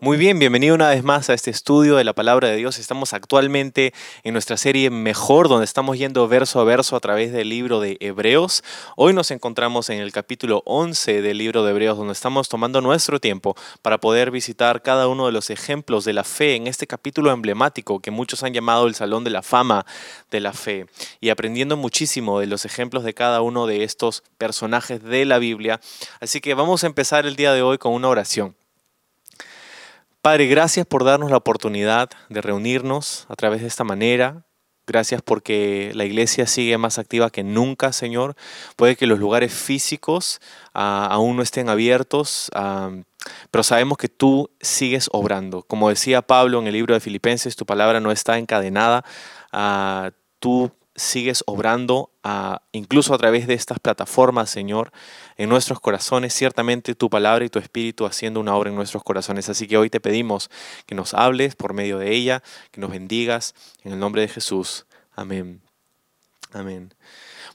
Muy bien, bienvenido una vez más a este estudio de la palabra de Dios. Estamos actualmente en nuestra serie Mejor, donde estamos yendo verso a verso a través del libro de Hebreos. Hoy nos encontramos en el capítulo 11 del libro de Hebreos, donde estamos tomando nuestro tiempo para poder visitar cada uno de los ejemplos de la fe en este capítulo emblemático que muchos han llamado el Salón de la Fama de la Fe y aprendiendo muchísimo de los ejemplos de cada uno de estos personajes de la Biblia. Así que vamos a empezar el día de hoy con una oración. Padre, gracias por darnos la oportunidad de reunirnos a través de esta manera. Gracias porque la iglesia sigue más activa que nunca, Señor. Puede que los lugares físicos ah, aún no estén abiertos, ah, pero sabemos que tú sigues obrando. Como decía Pablo en el libro de Filipenses, tu palabra no está encadenada. Uh, tú sigues obrando incluso a través de estas plataformas, Señor, en nuestros corazones. Ciertamente tu palabra y tu espíritu haciendo una obra en nuestros corazones. Así que hoy te pedimos que nos hables por medio de ella, que nos bendigas en el nombre de Jesús. Amén. Amén.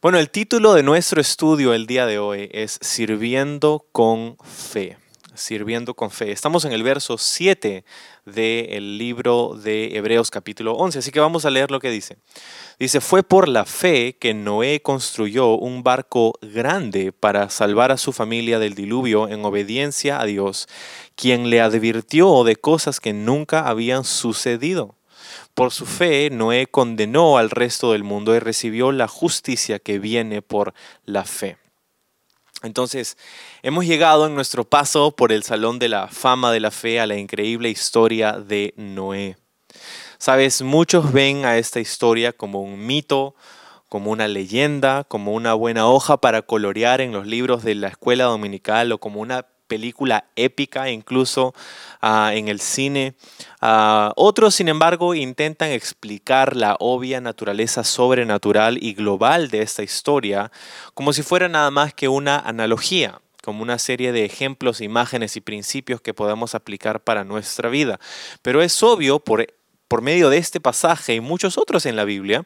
Bueno, el título de nuestro estudio el día de hoy es Sirviendo con fe. Sirviendo con fe. Estamos en el verso 7 del libro de Hebreos capítulo 11, así que vamos a leer lo que dice. Dice, fue por la fe que Noé construyó un barco grande para salvar a su familia del diluvio en obediencia a Dios, quien le advirtió de cosas que nunca habían sucedido. Por su fe, Noé condenó al resto del mundo y recibió la justicia que viene por la fe. Entonces, hemos llegado en nuestro paso por el Salón de la Fama de la Fe a la increíble historia de Noé. Sabes, muchos ven a esta historia como un mito, como una leyenda, como una buena hoja para colorear en los libros de la escuela dominical o como una película épica incluso ah, en el cine. Ah, otros, sin embargo, intentan explicar la obvia naturaleza sobrenatural y global de esta historia como si fuera nada más que una analogía como una serie de ejemplos, imágenes y principios que podemos aplicar para nuestra vida. Pero es obvio por por medio de este pasaje y muchos otros en la Biblia,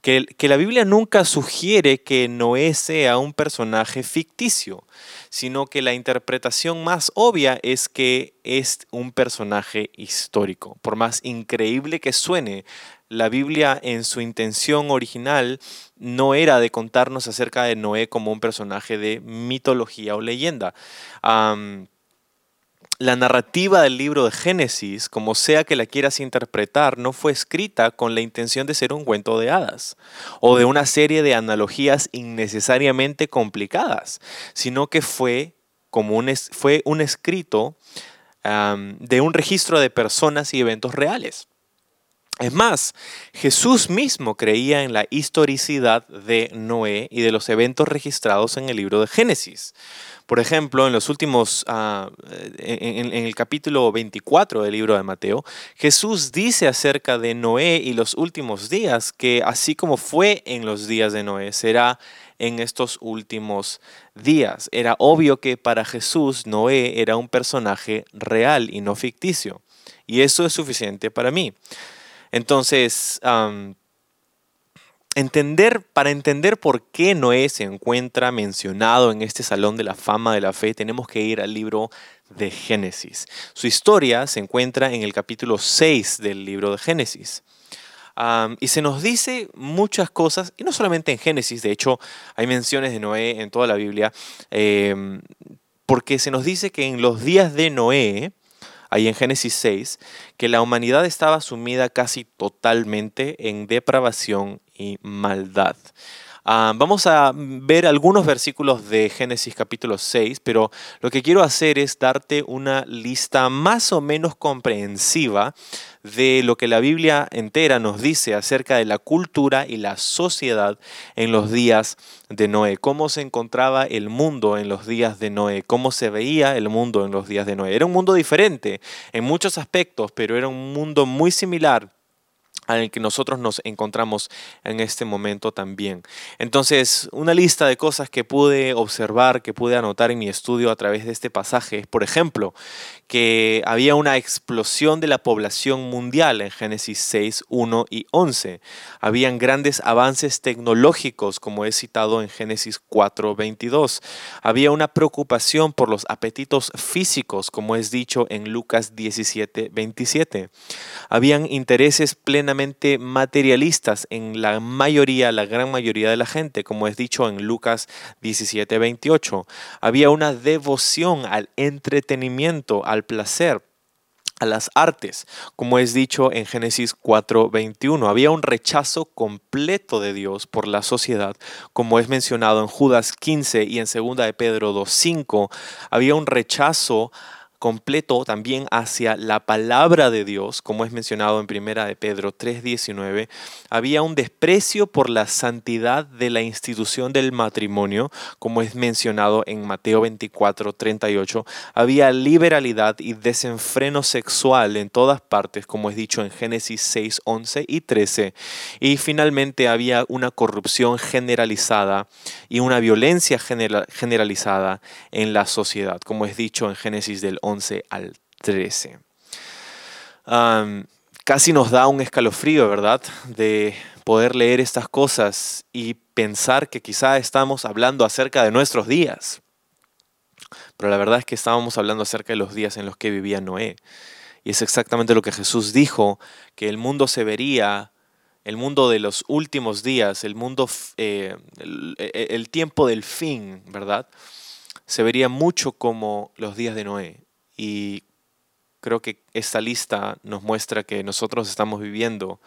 que, que la Biblia nunca sugiere que Noé sea un personaje ficticio, sino que la interpretación más obvia es que es un personaje histórico. Por más increíble que suene, la Biblia en su intención original no era de contarnos acerca de Noé como un personaje de mitología o leyenda la narrativa del libro de Génesis, como sea que la quieras interpretar, no fue escrita con la intención de ser un cuento de hadas o de una serie de analogías innecesariamente complicadas, sino que fue, como un, fue un escrito de un registro de personas y eventos reales. Es más, Jesús mismo creía en la historicidad de Noé y de los eventos registrados en el libro de Génesis. Por ejemplo, en los últimos, ah, en, el capítulo 24 del libro de Mateo, Jesús dice acerca de Noé y los últimos días que así como fue en los días de Noé, será en estos últimos días. Era obvio que para Jesús Noé era un personaje real y no ficticio. Y eso es suficiente para mí. Entonces, entender, para entender por qué Noé se encuentra mencionado en este Salón de la Fama de la Fe, tenemos que ir al libro de Génesis. Su historia se encuentra en el capítulo 6 del libro de Génesis. y se nos dice muchas cosas, y no solamente en Génesis, de hecho hay menciones de Noé en toda la Biblia, em, porque se nos dice que en los días de Noé, ahí en Génesis 6, que la humanidad estaba sumida casi totalmente en depravación y maldad. Ah, vamos a ver algunos versículos de Génesis capítulo 6, pero lo que quiero hacer es darte una lista más o menos comprensiva de lo que la Biblia entera nos dice acerca de la cultura y la sociedad en los días de Noé, cómo se encontraba el mundo en los días de Noé, cómo se veía el mundo en los días de Noé. Era un mundo diferente en muchos aspectos, pero era un mundo muy similar en el que nosotros nos encontramos en este momento también. Entonces, una lista de cosas que pude observar, que pude anotar en mi estudio a través de este pasaje, por ejemplo, que había una explosión de la población mundial en Génesis 6, 1 y 11. Habían grandes avances tecnológicos, como he citado en Génesis 4, 22. Había una preocupación por los apetitos físicos, como es dicho en Lucas 17, 27. Habían intereses plenamente materialistas en la mayoría, la gran mayoría de la gente, como es dicho en Lucas 17, 28. Había una devoción al entretenimiento, al placer, a las artes, como es dicho en Génesis 4:21. Había un rechazo completo de Dios por la sociedad, como es mencionado en Judas 15 y en 2 de Pedro 2:5. Había un rechazo completo también hacia la palabra de Dios, como es mencionado en Primera de Pedro 3:19, había un desprecio por la santidad de la institución del matrimonio, como es mencionado en Mateo 24:38, había liberalidad y desenfreno sexual en todas partes, como es dicho en Génesis 6:11 y 13, y finalmente había una corrupción generalizada y una violencia generalizada en la sociedad, como es dicho en Génesis del 11 al 13. casi nos da un escalofrío, ¿verdad? De poder leer estas cosas y pensar que quizá estamos hablando acerca de nuestros días. Pero la verdad es que estábamos hablando acerca de los días en los que vivía Noé. Y es exactamente lo que Jesús dijo, que el mundo se vería, el mundo de los últimos días, el mundo, eh, el tiempo del fin, ¿verdad? Se vería mucho como los días de Noé. Y creo que esta lista nos muestra que nosotros estamos viviendo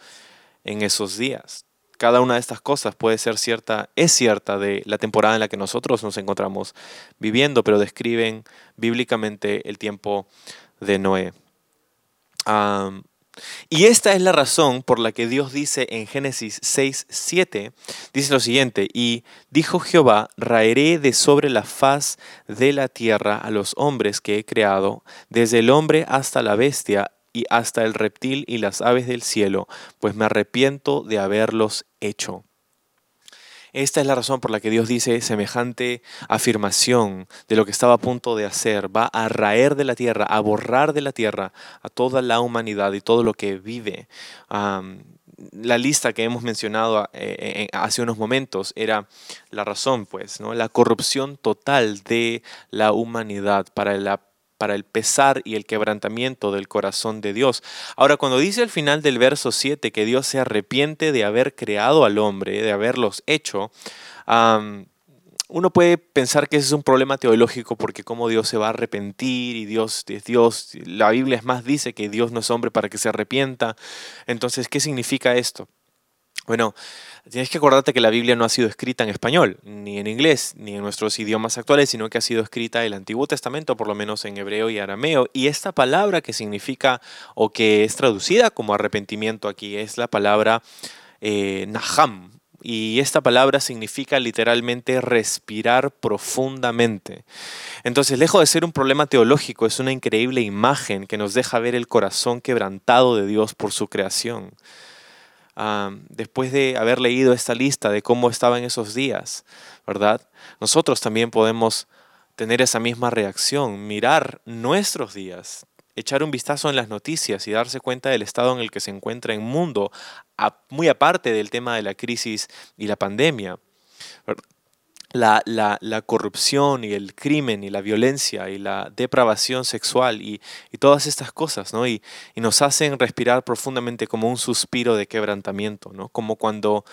en esos días. Cada una de estas cosas puede ser cierta, es cierta de la temporada en la que nosotros nos encontramos viviendo, pero describen bíblicamente el tiempo de Noé. Y esta es la razón por la que Dios dice en Génesis 6, 7, dice lo siguiente, y dijo Jehová, raeré de sobre la faz de la tierra a los hombres que he creado, desde el hombre hasta la bestia y hasta el reptil y las aves del cielo, pues me arrepiento de haberlos hecho. Esta es la razón por la que Dios dice semejante afirmación de lo que estaba a punto de hacer. Va a raer de la tierra, a borrar de la tierra a toda la humanidad y todo lo que vive. la lista que hemos mencionado eh, eh, hace unos momentos era la razón, pues, ¿no? la corrupción total de la humanidad para la para el pesar y el quebrantamiento del corazón de Dios. Ahora, cuando dice al final del verso 7 que Dios se arrepiente de haber creado al hombre, de haberlos hecho, uno puede pensar que ese es un problema teológico porque cómo Dios se va a arrepentir y Dios es Dios, la Biblia es más dice que Dios no es hombre para que se arrepienta. Entonces, ¿qué significa esto? Bueno, tienes que acordarte que la Biblia no ha sido escrita en español, ni en inglés, ni en nuestros idiomas actuales, sino que ha sido escrita el Antiguo Testamento, por lo menos en hebreo y arameo. Y esta palabra que significa o que es traducida como arrepentimiento aquí es la palabra eh, naham. Y esta palabra significa literalmente respirar profundamente. Entonces, lejos de ser un problema teológico, es una increíble imagen que nos deja ver el corazón quebrantado de Dios por su creación después de haber leído esta lista de cómo estaba en esos días, ¿verdad? Nosotros también podemos tener esa misma reacción, mirar nuestros días, echar un vistazo en las noticias y darse cuenta del estado en el que se encuentra el mundo, muy aparte del tema de la crisis y la pandemia la, la, corrupción y el crimen y la violencia y la depravación sexual y, y todas estas cosas, ¿no? Y, y, nos hacen respirar profundamente como un suspiro de quebrantamiento, ¿no? Como cuando,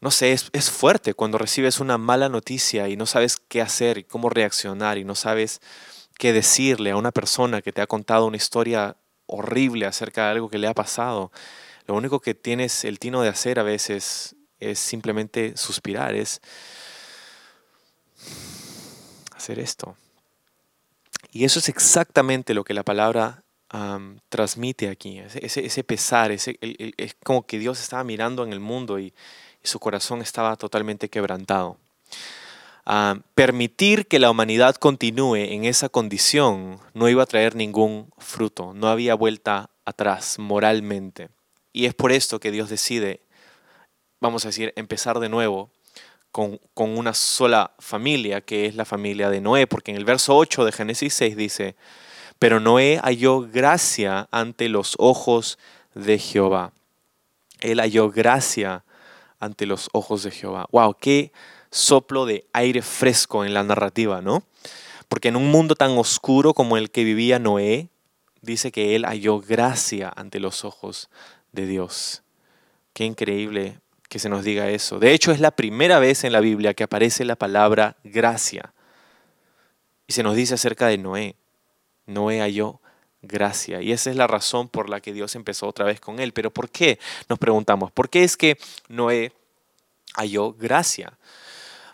no sé, es, es fuerte cuando recibes una mala noticia y no sabes qué hacer y cómo reaccionar y no sabes qué decirle a una persona que te ha contado una historia horrible acerca de algo que le ha pasado. Lo único que tienes el tino de hacer a veces es simplemente suspirar, es hacer esto. Y eso es exactamente lo que la palabra transmite aquí, ese, pesar, es como que Dios estaba mirando en el mundo y, su corazón estaba totalmente quebrantado. permitir que la humanidad continúe en esa condición no iba a traer ningún fruto, no había vuelta atrás moralmente. Y es por esto que Dios decide, vamos a decir, empezar de nuevo con, con, una sola familia, que es la familia de Noé, porque en el verso 8 de Génesis 6 dice, pero Noé halló gracia ante los ojos de Jehová. Él halló gracia ante los ojos de Jehová. ¡Wow! ¡Qué soplo de aire fresco en la narrativa, ¿no? Porque en un mundo tan oscuro como el que vivía Noé, dice que él halló gracia ante los ojos de Dios. Qué increíble que se nos diga eso. De hecho, es la primera vez en la Biblia que aparece la palabra gracia. Y se nos dice acerca de Noé. Noé halló gracia. Y esa es la razón por la que Dios empezó otra vez con él. Pero ¿por qué? Nos preguntamos. ¿Por qué es que Noé halló gracia?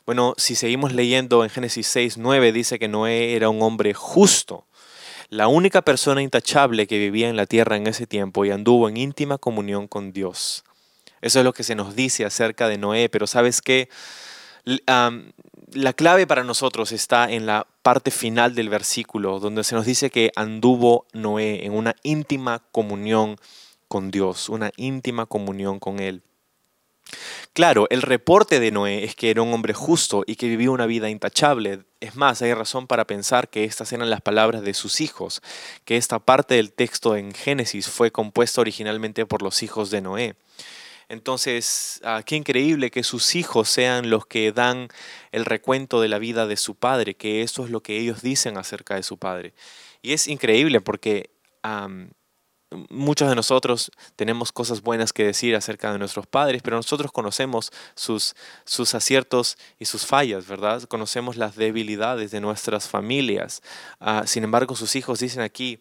Bueno, si seguimos leyendo en Génesis 6, 9, dice que Noé era un hombre justo, la única persona intachable que vivía en la tierra en ese tiempo y anduvo en íntima comunión con Dios. Eso es lo que se nos dice acerca de Noé, pero sabes qué? la clave para nosotros está en la parte final del versículo, donde se nos dice que anduvo Noé en una íntima comunión con Dios, una íntima comunión con Él. Claro, el reporte de Noé es que era un hombre justo y que vivía una vida intachable. Es más, hay razón para pensar que estas eran las palabras de sus hijos, que esta parte del texto en Génesis fue compuesta originalmente por los hijos de Noé. Entonces, ah, qué increíble que sus hijos sean los que dan el recuento de la vida de su padre, que eso es lo que ellos dicen acerca de su padre. Y es increíble porque muchos de nosotros tenemos cosas buenas que decir acerca de nuestros padres, pero nosotros conocemos sus, sus aciertos y sus fallas, ¿verdad? Conocemos las debilidades de nuestras familias. Ah, sin embargo, sus hijos dicen aquí,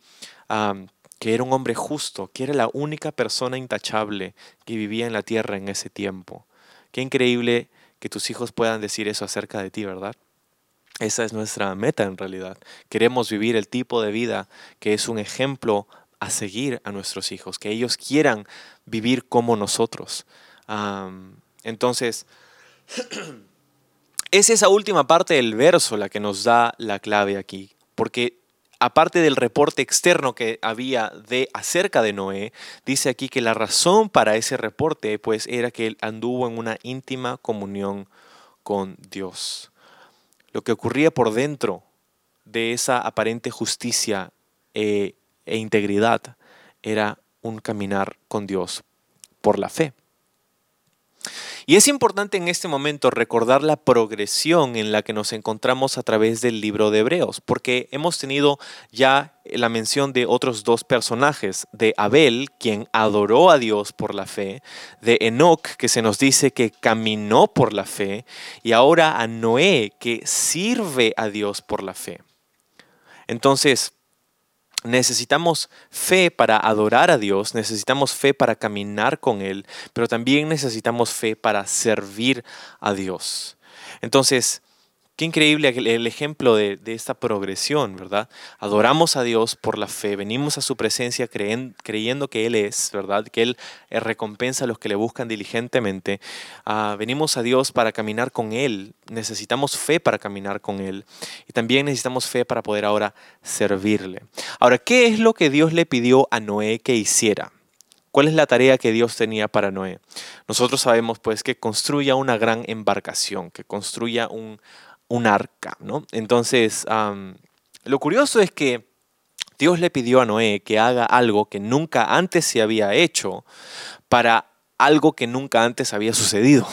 que era un hombre justo, que era la única persona intachable que vivía en la tierra en ese tiempo. Qué increíble que tus hijos puedan decir eso acerca de ti, ¿verdad? Esa es nuestra meta en realidad. Queremos vivir el tipo de vida que es un ejemplo a seguir a nuestros hijos, que ellos quieran vivir como nosotros. entonces, es esa última parte del verso la que nos da la clave aquí, porque aparte del reporte externo que había de acerca de Noé, dice aquí que la razón para ese reporte pues era que él anduvo en una íntima comunión con Dios. Lo que ocurría por dentro de esa aparente justicia eh, e integridad era un caminar con Dios por la fe. Y es importante en este momento recordar la progresión en la que nos encontramos a través del libro de Hebreos, porque hemos tenido ya la mención de otros dos personajes, de Abel, quien adoró a Dios por la fe, de Enoch, que se nos dice que caminó por la fe, y ahora a Noé, que sirve a Dios por la fe. Entonces, Necesitamos fe para adorar a Dios, necesitamos fe para caminar con Él, pero también necesitamos fe para servir a Dios. Entonces, Qué increíble el ejemplo de, esta progresión, ¿verdad? Adoramos a Dios por la fe, venimos a su presencia creyendo que Él es, ¿verdad? Que Él eh, recompensa a los que le buscan diligentemente. Ah, venimos a Dios para caminar con Él, necesitamos fe para caminar con Él y también necesitamos fe para poder ahora servirle. Ahora, ¿qué es lo que Dios le pidió a Noé que hiciera? ¿Cuál es la tarea que Dios tenía para Noé? Nosotros sabemos pues que construya una gran embarcación, que construya un, un arca, ¿no? Entonces, lo curioso es que Dios le pidió a Noé que haga algo que nunca antes se había hecho para algo que nunca antes había sucedido.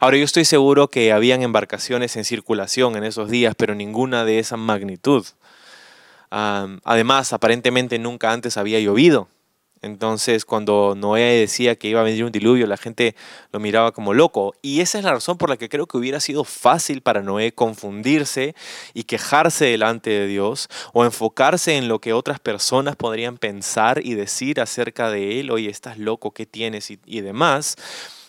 Ahora yo estoy seguro que habían embarcaciones en circulación en esos días, pero ninguna de esa magnitud. además, aparentemente nunca antes había llovido. Entonces, cuando Noé decía que iba a venir un diluvio, la gente lo miraba como loco. Y esa es la razón por la que creo que hubiera sido fácil para Noé confundirse y quejarse delante de Dios o enfocarse en lo que otras personas podrían pensar y decir acerca de él, oye, estás loco, ¿qué tienes? y, y demás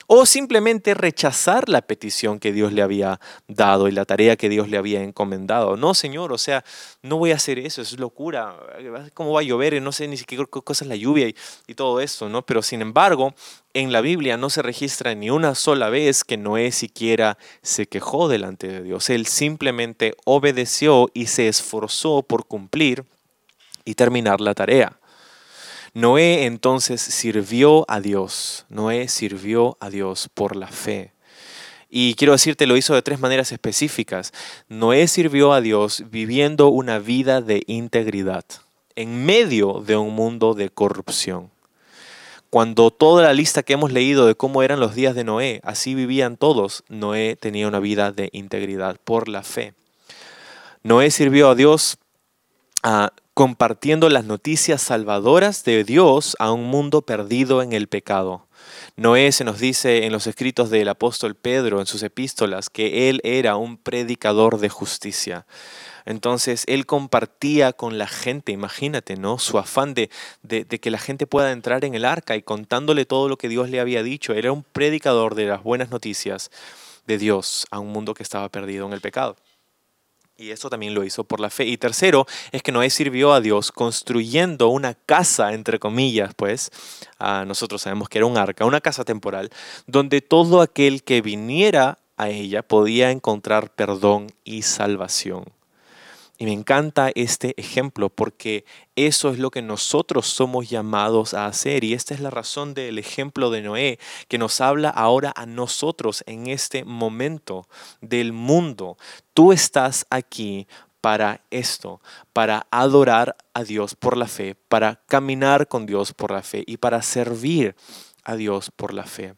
o simplemente rechazar la petición que Dios le había dado y la tarea que Dios le había encomendado. No, Señor, o sea, no voy a hacer eso, es locura. ¿Cómo va a llover? No sé ni siquiera qué cosa es la lluvia y, y todo esto, ¿no? Pero sin embargo, en la Biblia no se registra ni una sola vez que Noé siquiera se quejó delante de Dios. Él simplemente obedeció y se esforzó por cumplir y terminar la tarea. Noé entonces sirvió a Dios. Noé sirvió a Dios por la fe. Y quiero decirte, lo hizo de tres maneras específicas. Noé sirvió a Dios viviendo una vida de integridad en medio de un mundo de corrupción. Cuando toda la lista que hemos leído de cómo eran los días de Noé, así vivían todos, Noé tenía una vida de integridad por la fe. Noé sirvió a Dios ah, compartiendo las noticias salvadoras de Dios a un mundo perdido en el pecado. Noé se nos dice en los escritos del apóstol Pedro, en sus epístolas, que él era un predicador de justicia. Entonces él compartía con la gente, imagínate, ¿no? Su afán de, de, que la gente pueda entrar en el arca y contándole todo lo que Dios le había dicho. Era un predicador de las buenas noticias de Dios a un mundo que estaba perdido en el pecado. Y eso también lo hizo por la fe. Y tercero, es que Noé sirvió a Dios construyendo una casa, entre comillas, pues, nosotros sabemos que era un arca, una casa temporal, donde todo aquel que viniera a ella podía encontrar perdón y salvación. Y me encanta este ejemplo porque eso es lo que nosotros somos llamados a hacer. Y esta es la razón del ejemplo de Noé, que nos habla ahora a nosotros en este momento del mundo. Tú estás aquí para esto, para adorar a Dios por la fe, para caminar con Dios por la fe y para servir a Dios por la fe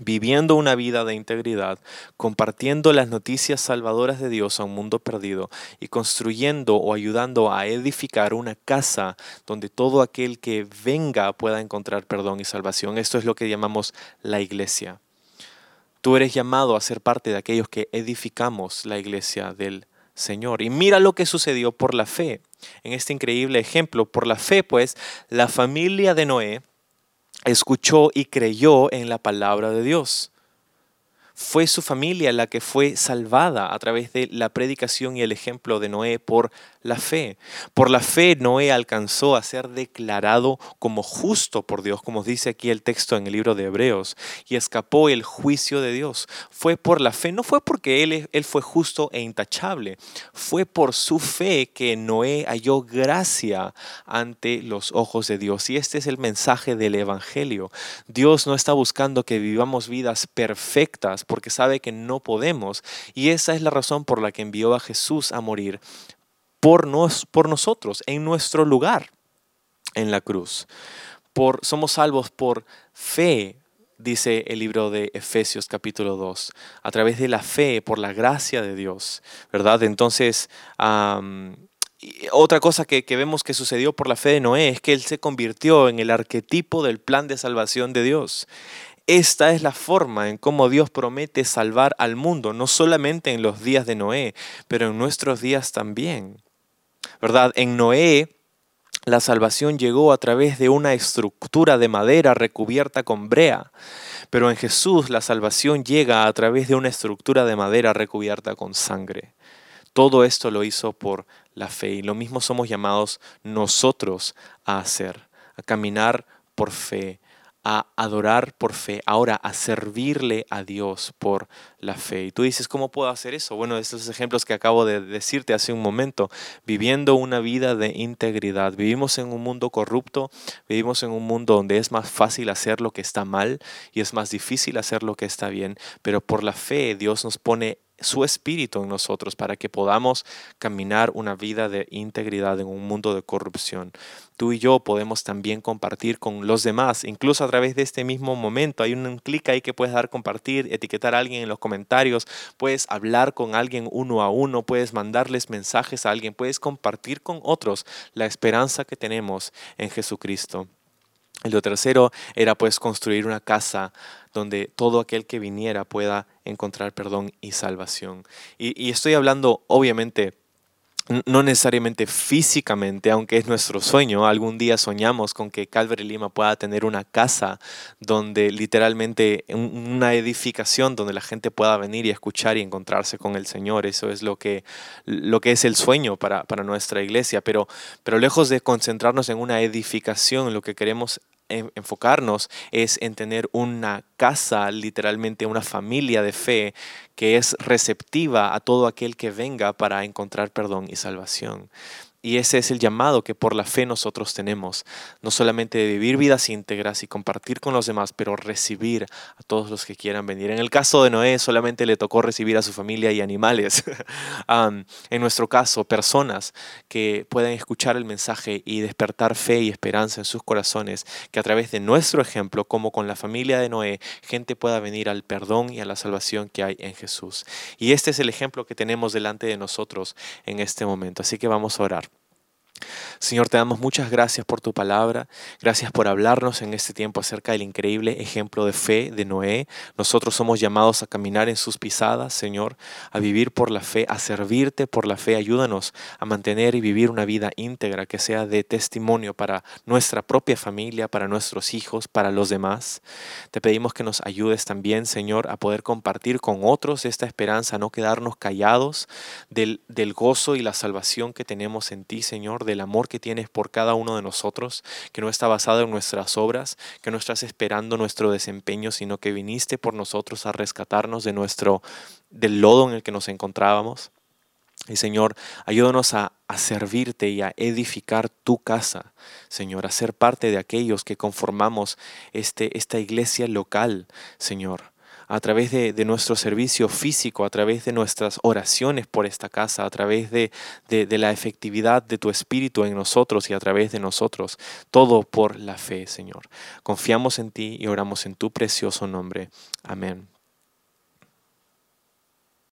viviendo una vida de integridad, compartiendo las noticias salvadoras de Dios a un mundo perdido y construyendo o ayudando a edificar una casa donde todo aquel que venga pueda encontrar perdón y salvación. Esto es lo que llamamos la iglesia. Tú eres llamado a ser parte de aquellos que edificamos la iglesia del Señor. Y mira lo que sucedió por la fe. En este increíble ejemplo, por la fe, pues, la familia de Noé, escuchó y creyó en la palabra de Dios. Fue su familia la que fue salvada a través de la predicación y el ejemplo de Noé por la fe. Por la fe Noé alcanzó a ser declarado como justo por Dios, como dice aquí el texto en el libro de Hebreos, y escapó el juicio de Dios. Fue por la fe, no fue porque él, él fue justo e intachable, fue por su fe que Noé halló gracia ante los ojos de Dios. Y este es el mensaje del Evangelio. Dios no está buscando que vivamos vidas perfectas porque sabe que no podemos. Y esa es la razón por la que envió a Jesús a morir por, nos, por nosotros, en nuestro lugar en la cruz. Somos salvos por fe, dice el libro de Efesios capítulo 2, a través de la fe, por la gracia de Dios, ¿verdad? Entonces, otra cosa que, vemos que sucedió por la fe de Noé es que él se convirtió en el arquetipo del plan de salvación de Dios. Esta es la forma en cómo Dios promete salvar al mundo, no solamente en los días de Noé, pero en nuestros días también. ¿verdad? En Noé, la salvación llegó a través de una estructura de madera recubierta con brea, pero en Jesús la salvación llega a través de una estructura de madera recubierta con sangre. Todo esto lo hizo por la fe y lo mismo somos llamados nosotros a hacer, a caminar por fe, a adorar por fe, ahora a servirle a Dios por la fe. Y tú dices, ¿cómo puedo hacer eso? Bueno, estos ejemplos que acabo de decirte hace un momento, viviendo una vida de integridad. Vivimos en un mundo corrupto, vivimos en un mundo donde es más fácil hacer lo que está mal y es más difícil hacer lo que está bien, pero por la fe Dios nos pone su espíritu en nosotros para que podamos caminar una vida de integridad en un mundo de corrupción. Tú y yo podemos también compartir con los demás, incluso a través de este mismo momento. Hay un clic ahí que puedes dar compartir, etiquetar a alguien en los comentarios, puedes hablar con alguien uno a uno, puedes mandarles mensajes a alguien, puedes compartir con otros la esperanza que tenemos en Jesucristo. Y lo tercero era pues construir una casa donde todo aquel que viniera pueda encontrar perdón y salvación. Y, estoy hablando obviamente no necesariamente físicamente, aunque es nuestro sueño, algún día soñamos con que Calvary Lima pueda tener una casa donde literalmente una edificación donde la gente pueda venir y escuchar y encontrarse con el Señor. Eso es lo que, lo que es el sueño para, para nuestra iglesia. Pero, pero lejos de concentrarnos en una edificación, lo que queremos enfocarnos es en tener una casa, literalmente una familia de fe que es receptiva a todo aquel que venga para encontrar perdón y salvación. Y ese es el llamado que por la fe nosotros tenemos, no solamente de vivir vidas íntegras y compartir con los demás, pero recibir a todos los que quieran venir. En el caso de Noé solamente le tocó recibir a su familia y animales. en nuestro caso, personas que puedan escuchar el mensaje y despertar fe y esperanza en sus corazones, que a través de nuestro ejemplo, como con la familia de Noé, gente pueda venir al perdón y a la salvación que hay en Jesús. Y este es el ejemplo que tenemos delante de nosotros en este momento. Así que vamos a orar. Señor, te damos muchas gracias por tu palabra, gracias por hablarnos en este tiempo acerca del increíble ejemplo de fe de Noé. Nosotros somos llamados a caminar en sus pisadas, Señor, a vivir por la fe, a servirte por la fe. Ayúdanos a mantener y vivir una vida íntegra que sea de testimonio para nuestra propia familia, para nuestros hijos, para los demás. Te pedimos que nos ayudes también, Señor, a poder compartir con otros esta esperanza, no quedarnos callados del, del gozo y la salvación que tenemos en ti, Señor del amor que tienes por cada uno de nosotros, que no está basado en nuestras obras, que no estás esperando nuestro desempeño, sino que viniste por nosotros a rescatarnos de nuestro del lodo en el que nos encontrábamos. Y Señor, ayúdanos a, a, servirte y a edificar tu casa, Señor, a ser parte de aquellos que conformamos este, esta iglesia local, Señor a través de, nuestro servicio físico, a través de nuestras oraciones por esta casa, a través de, de la efectividad de tu Espíritu en nosotros y a través de nosotros. Todo por la fe, Señor. Confiamos en ti y oramos en tu precioso nombre. Amén.